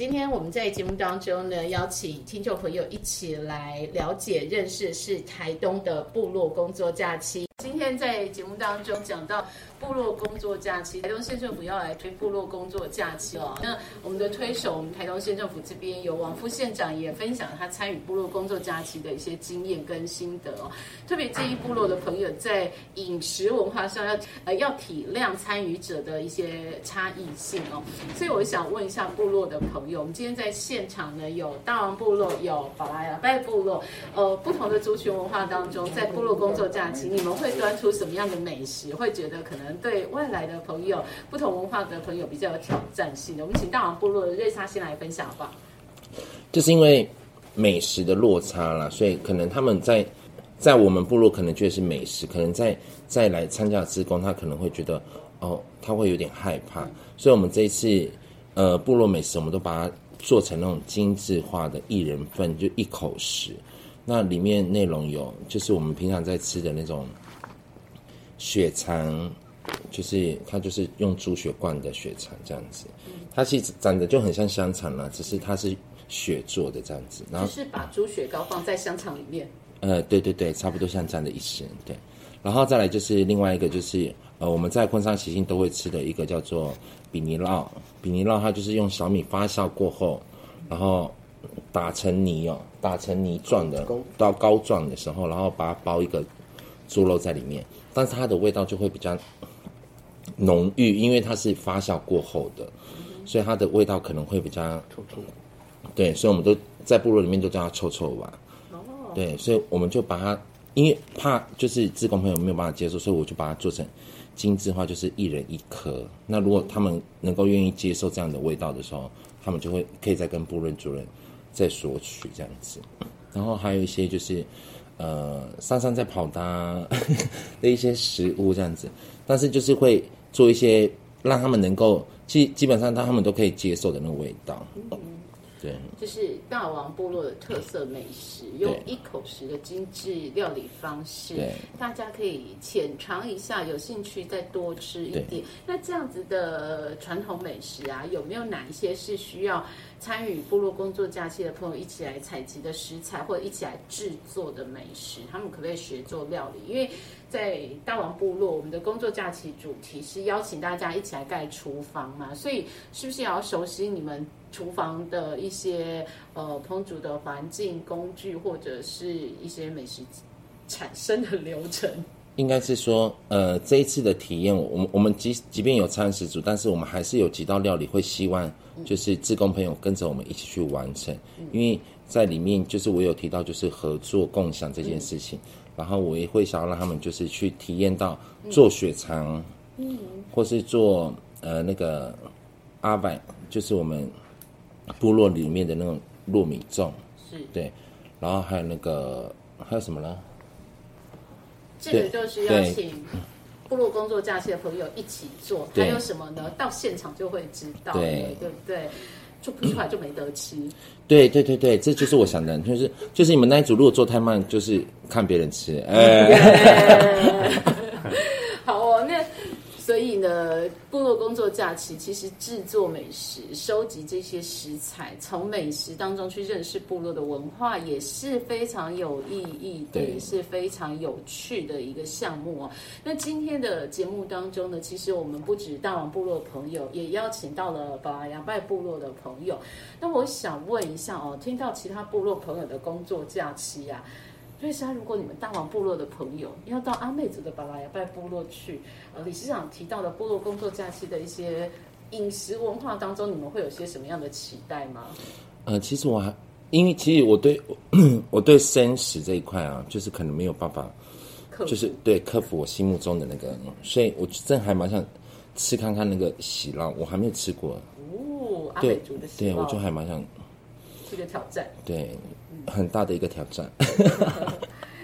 今天我们在节目当中呢，邀请听众朋友一起来了解、认识是台东的部落工作假期。今天在节目当中讲到部落工作假期，台东县政府要来推部落工作假期哦。那我们的推手，我们台东县政府这边有王副县长也分享他参与部落工作假期的一些经验跟心得哦。特别建议部落的朋友在饮食文化上要呃要体谅参与者的一些差异性哦。所以我想问一下部落的朋友，我们今天在现场呢有大王部落，有巴拉雅拜部落，呃不同的族群文化当中，在部落工作假期，你们会出什么样的美食？会觉得可能对外来的朋友、不同文化的朋友比较有挑战性的？我们请大王部落的瑞莎先来分享吧。就是因为美食的落差啦，所以可能他们在在我们部落可能觉得是美食，可能在再来参加职工，他可能会觉得哦，他会有点害怕。所以我们这一次呃部落美食，我们都把它做成那种精致化的一人份，就一口食。那里面内容有，就是我们平常在吃的那种血肠，就是它就是用猪血灌的血肠这样子，它其实长得就很像香肠啦，只是它是血做的这样子。然后就是把猪血糕放在香肠里面。呃，对对对，差不多像这样的意思，对。然后再来就是另外一个就是呃我们在昆山喜庆都会吃的一个叫做比尼酪，比尼酪它就是用小米发酵过后，然后打成泥哦，打成泥状的到膏状的时候，然后把它包一个猪肉在里面，但是它的味道就会比较浓郁，因为它是发酵过后的，所以它的味道可能会比较臭臭。对，所以我们都在部落里面都叫它臭臭吧。对，所以我们就把它，因为怕就是志工朋友没有办法接受，所以我就把它做成精致化，就是一人一颗。那如果他们能够愿意接受这样的味道的时候，他们就会可以再跟部落主任再索取这样子。然后还有一些就是呃上山在跑的、的一些食物这样子，但是就是会做一些让他们能够基基本上他们都可以接受的那个味道。对，就是大王部落的特色美食，用一口食的精致料理方式，大家可以浅尝一下，有兴趣再多吃一点。那这样子的传统美食啊，有没有哪一些是需要参与部落工作假期的朋友一起来采集的食材，或者一起来制作的美食？他们可不可以学做料理？因为在大王部落，我们的工作假期主题是邀请大家一起来盖厨房嘛，所以是不是也要熟悉你们厨房的一些呃烹煮的环境、工具，或者是一些美食产生的流程？应该是说，呃，这一次的体验，我们我们即即便有餐食组，但是我们还是有几道料理会希望就是志工朋友跟着我们一起去完成，因为在里面就是我有提到就是合作共享这件事情，然后我也会想要让他们就是去体验到做血肠，嗯，或是做呃那个阿百，就是我们部落里面的那种糯米粽，是对，然后还有那个还有什么呢？这个就是要请部落工作假期的朋友一起做，还有什么呢？到现场就会知道了，对对不对？做不出来就没得吃。对对对对，这就是我想的，就是就是你们那一组如果做太慢，就是看别人吃，哎，以呢，部落工作假期其实制作美食、收集这些食材，从美食当中去认识部落的文化，也是非常有意义的，对也是非常有趣的一个项目哦。那今天的节目当中呢，其实我们不止大王部落的朋友，也邀请到了巴牙拜部落的朋友。那我想问一下哦，听到其他部落朋友的工作假期啊。瑞莎，如果你们大王部落的朋友要到阿美族的巴拉雅拜部落去，呃，理事长提到的部落工作假期的一些饮食文化当中，你们会有些什么样的期待吗？呃，其实我还因为其实我对我对生食这一块啊，就是可能没有办法，就是对克服我心目中的那个，所以我真还蛮想吃看看那个喜酪，我还没有吃过，哦，阿美族的喜对，我就还蛮想这个挑战。对，很大的一个挑战。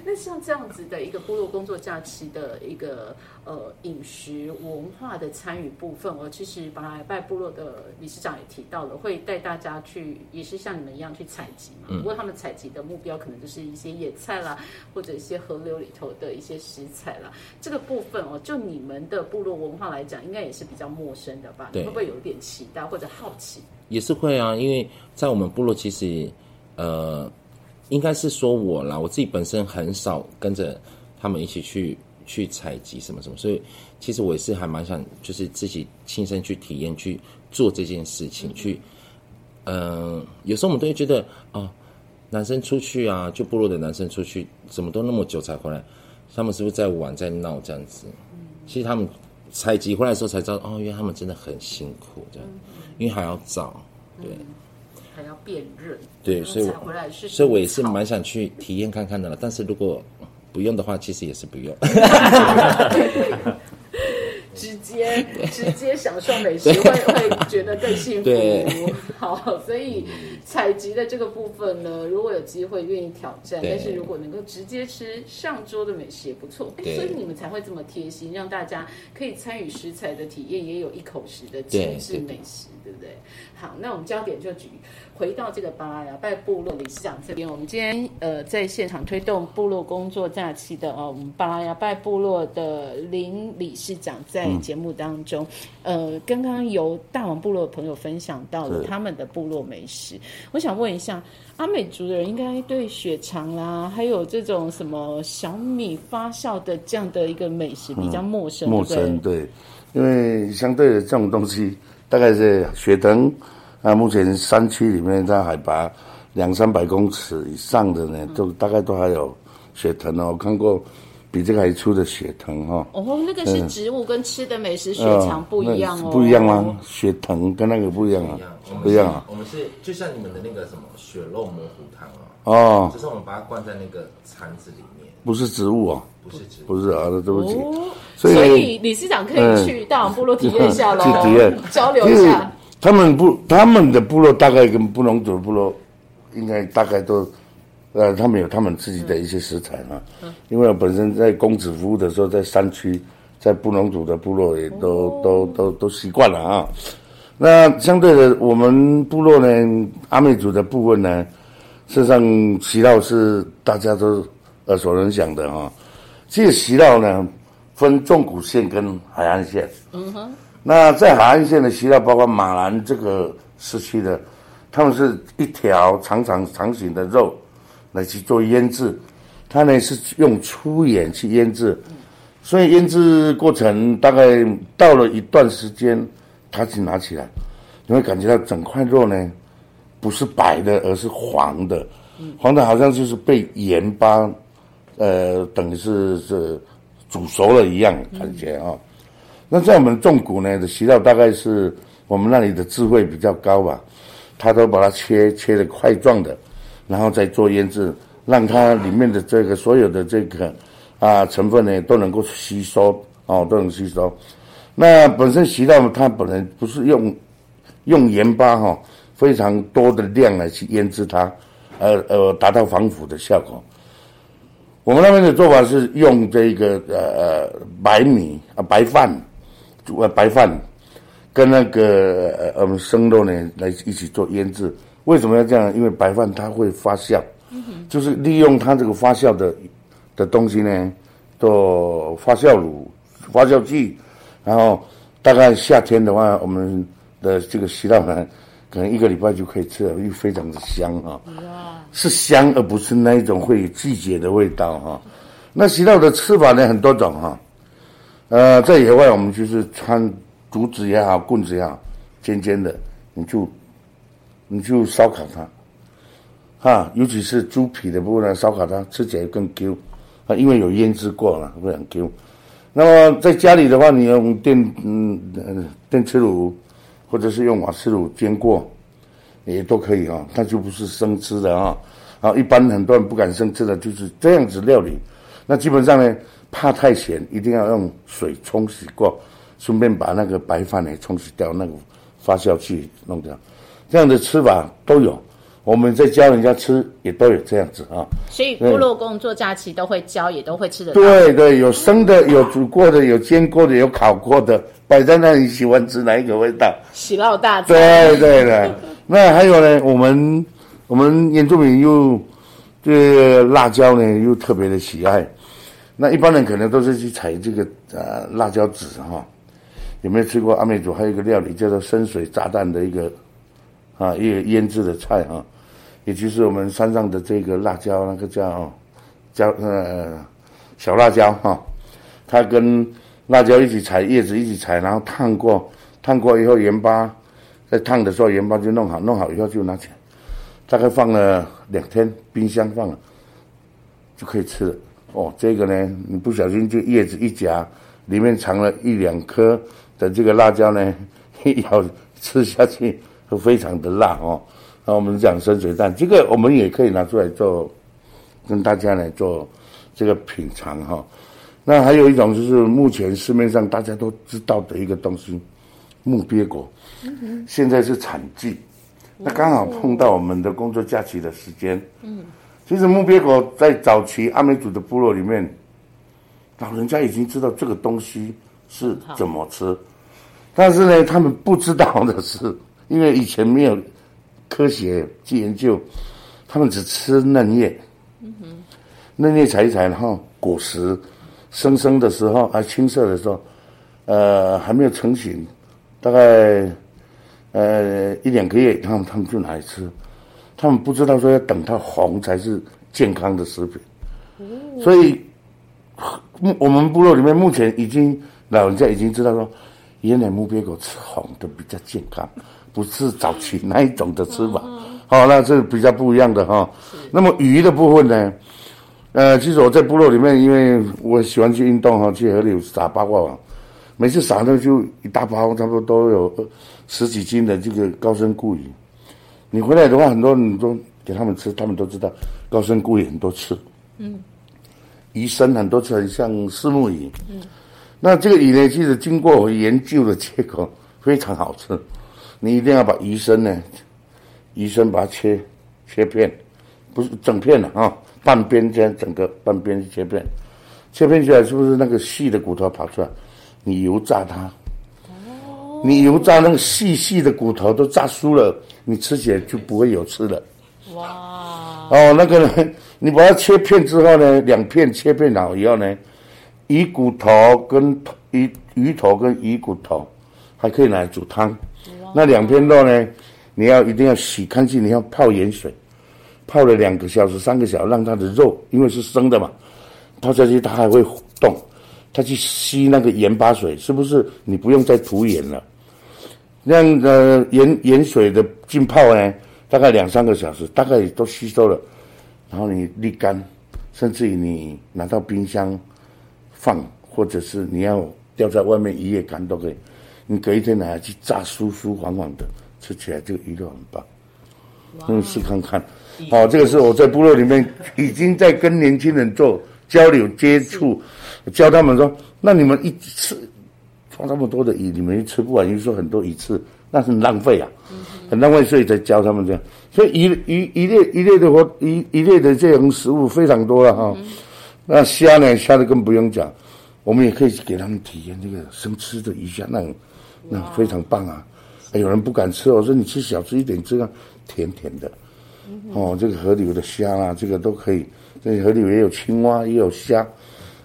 那像这样子的一个部落工作假期的一个呃饮食文化的参与部分，我其实巴拉拜部落的理事长也提到了，会带大家去，也是像你们一样去采集嘛。不过他们采集的目标可能就是一些野菜啦，或者一些河流里头的一些食材啦。这个部分哦，就你们的部落文化来讲，应该也是比较陌生的吧？你会不会有一点期待或者好奇？也是会啊，因为在我们部落其实呃。应该是说我啦，我自己本身很少跟着他们一起去去采集什么什么，所以其实我也是还蛮想，就是自己亲身去体验去做这件事情。去，嗯，有时候我们都会觉得，哦，男生出去啊，就部落的男生出去，怎么都那么久才回来？他们是不是在玩在闹这样子？其实他们采集回来的时候才知道，哦，原来他们真的很辛苦这样，因为还要找，对。还要辨认，对，所以回来是，所以我也是蛮想去体验看看的了。但是如果不用的话，其实也是不用。直接直接享受美食，会会觉得更幸福。好，所以采集的这个部分呢，如果有机会愿意挑战，但是如果能够直接吃上桌的美食也不错。所以你们才会这么贴心，让大家可以参与食材的体验，也有一口食的精致美食，对不对？好，那我们焦点就举。回到这个巴拉雅拜部落理事长这边，我们今天呃在现场推动部落工作假期的哦，我们巴拉雅拜部落的林理事长在节目当中，呃，刚刚由大王部落的朋友分享到了他们的部落美食，我想问一下，阿美族的人应该对血肠啦，还有这种什么小米发酵的这样的一个美食比较陌生，陌生对，因为相对的这种东西，大概是血藤。那目前山区里面，在海拔两三百公尺以上的呢，都大概都还有血藤哦。我看过比这个还粗的血藤哈。哦，那个是植物跟吃的美食血肠不一样哦。不一样吗？血藤跟那个不一样啊。不一样啊。我们是就像你们的那个什么血肉模糊汤哦。哦。就是我们把它灌在那个铲子里面。不是植物哦。不是植物。不是啊，对不起。所以理事长可以去大王部落体验一下喽。去体验。交流一下。他们部他们的部落大概跟布农族的部落，应该大概都，呃，他们有他们自己的一些食材嘛。嗯。因为我本身在公子服务的时候，在山区，在布农族的部落也都都都都习惯了啊。那相对的，我们部落呢，阿美族的部分呢，事实上席稻是大家都耳熟能详的啊。这个席稻呢，分纵谷线跟海岸线。嗯哼。那在海岸线的西稻，包括马兰这个时期的，他们是一条长长长形的肉来去做腌制，它呢是用粗盐去腌制，所以腌制过程大概到了一段时间，它去拿起来，你会感觉到整块肉呢不是白的，而是黄的，黄的好像就是被盐巴，呃，等于是是煮熟了一样感觉啊。那在我们种谷呢的习道，大概是我们那里的智慧比较高吧，他都把它切切的块状的，然后再做腌制，让它里面的这个所有的这个啊成分呢都能够吸收哦，都能吸收。那本身习道它本来不是用用盐巴哈非常多的量来去腌制它，呃呃达到防腐的效果。我们那边的做法是用这个呃呃白米啊白饭。煮呃白饭，跟那个呃我们生肉呢来一起做腌制。为什么要这样？因为白饭它会发酵，就是利用它这个发酵的的东西呢，做发酵乳、发酵剂。然后大概夏天的话，我们的这个西稻呢，可能一个礼拜就可以吃了，又非常的香哈。是香而不是那一种会季节的味道哈。那西稻的吃法呢很多种哈。呃，在野外我们就是穿竹子也好，棍子也好，尖尖的，你就你就烧烤它，哈，尤其是猪皮的部分呢，烧烤它吃起来更 Q，啊，因为有腌制过了，会很 Q。那么在家里的话，你用电嗯电磁炉，或者是用瓦斯炉煎过，也都可以啊，它就不是生吃的啊。啊，一般很多人不敢生吃的，就是这样子料理。那基本上呢。怕太咸，一定要用水冲洗过，顺便把那个白饭呢冲洗掉，那个发酵剂弄掉。这样的吃法都有。我们在教人家吃也都有这样子啊。所以部落工作假期都会教，也都会吃得到。对对，有生的，有煮过的，有煎过的，有烤过的，摆在那里，喜欢吃哪一个味道？喜酪大餐。对对的。那还有呢，我们我们原住民又对辣椒呢又特别的喜爱。那一般人可能都是去采这个呃辣椒籽哈。有没有吃过阿美族还有一个料理叫做深水炸弹的一个啊一个腌制的菜哈？也就是我们山上的这个辣椒，那个叫叫呃小辣椒哈。它跟辣椒一起采叶子一起采，然后烫过，烫过以后盐巴在烫的时候盐巴就弄好，弄好以后就拿起来，大概放了两天，冰箱放了就可以吃了。哦，这个呢，你不小心就叶子一夹，里面藏了一两颗的这个辣椒呢，一 咬吃下去会非常的辣哦。那我们讲深水蛋，这个我们也可以拿出来做，跟大家来做这个品尝哈。那还有一种就是目前市面上大家都知道的一个东西，木鳖果，现在是产季，那刚好碰到我们的工作假期的时间。嗯。其实木鳖果在早期阿美族的部落里面，老人家已经知道这个东西是怎么吃，但是呢，他们不知道的是，因为以前没有科学去研究，他们只吃嫩叶，嫩叶采一采，然后果实生生的时候还青色的时候，呃，还没有成型，大概呃一两个月，他们他们就拿来吃。他们不知道说要等它红才是健康的食品，所以，我们部落里面目前已经老人家已经知道说，原来木鳖果吃红的比较健康，不是早期那一种的吃法。好，那是比较不一样的哈。那么鱼的部分呢？呃，其实我在部落里面，因为我喜欢去运动哈，去河里撒八卦网，每次撒的就一大包，差不多都有十几斤的这个高深固鱼。你回来的话，很多人都给他们吃，他们都知道高深固鱼很多吃。嗯，鱼生很多吃，很像四目鱼。嗯，那这个鱼呢，其实经过我研究的结果非常好吃。你一定要把鱼身呢，鱼身把它切切片，不是整片的啊，半边这样整个半边切片，切片起来是不是那个细的骨头跑出来？你油炸它。你油炸那个细细的骨头都炸酥了，你吃起来就不会有刺了。哇！哦，那个呢，你把它切片之后呢，两片切片好以后呢，鱼骨头跟鱼鱼头跟鱼骨头还可以拿来煮汤。那两片肉呢，你要一定要洗干净，你要泡盐水，泡了两个小时、三个小时，让它的肉因为是生的嘛，泡下去它还会动。它去吸那个盐巴水，是不是？你不用再涂盐了，让呃盐盐水的浸泡呢，大概两三个小时，大概都吸收了，然后你沥干，甚至于你拿到冰箱放，或者是你要吊在外面一夜干都可以。你隔一天拿去炸，酥酥黄黄的，吃起来这个鱼肉很棒。嗯试看看，好，这个是我在部落里面已经在跟年轻人做交流接触。教他们说：“那你们一次放那么多的鱼，你们吃不完，又说很多鱼刺，那是浪费啊，很浪费。所以才教他们这样。所以鱼鱼鱼类鱼类的活鱼鱼类的这种食物非常多了哈。那虾呢？虾的更不用讲，我们也可以给他们体验这个生吃的鱼虾，那那非常棒啊。有人不敢吃，我说你吃小吃一点，这样甜甜的。哦，这个河流的虾啊，这个都可以。这河里也有青蛙，也有虾。”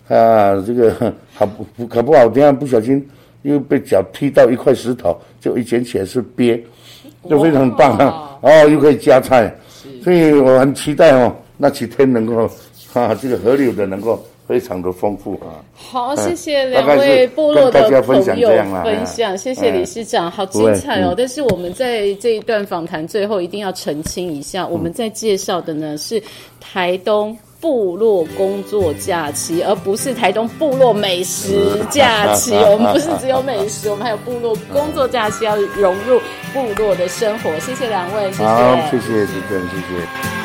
啊，这个 好不不可不好，等下不小心又被脚踢到一块石头，就一捡起来是鳖，就非常棒啊！哦，又可以加菜，所以我很期待哦，那几天能够 啊，这个河流的能够非常的丰富啊。好，谢谢两位部落的朋友分享，谢谢理事长，好精彩哦！但是我们在这一段访谈最后一定要澄清一下，我们在介绍的呢是台东。部落工作假期，而不是台东部落美食假期。我们不是只有美食，我们还有部落工作假期，要融入部落的生活。谢谢两位，谢谢，谢谢主持人，谢谢。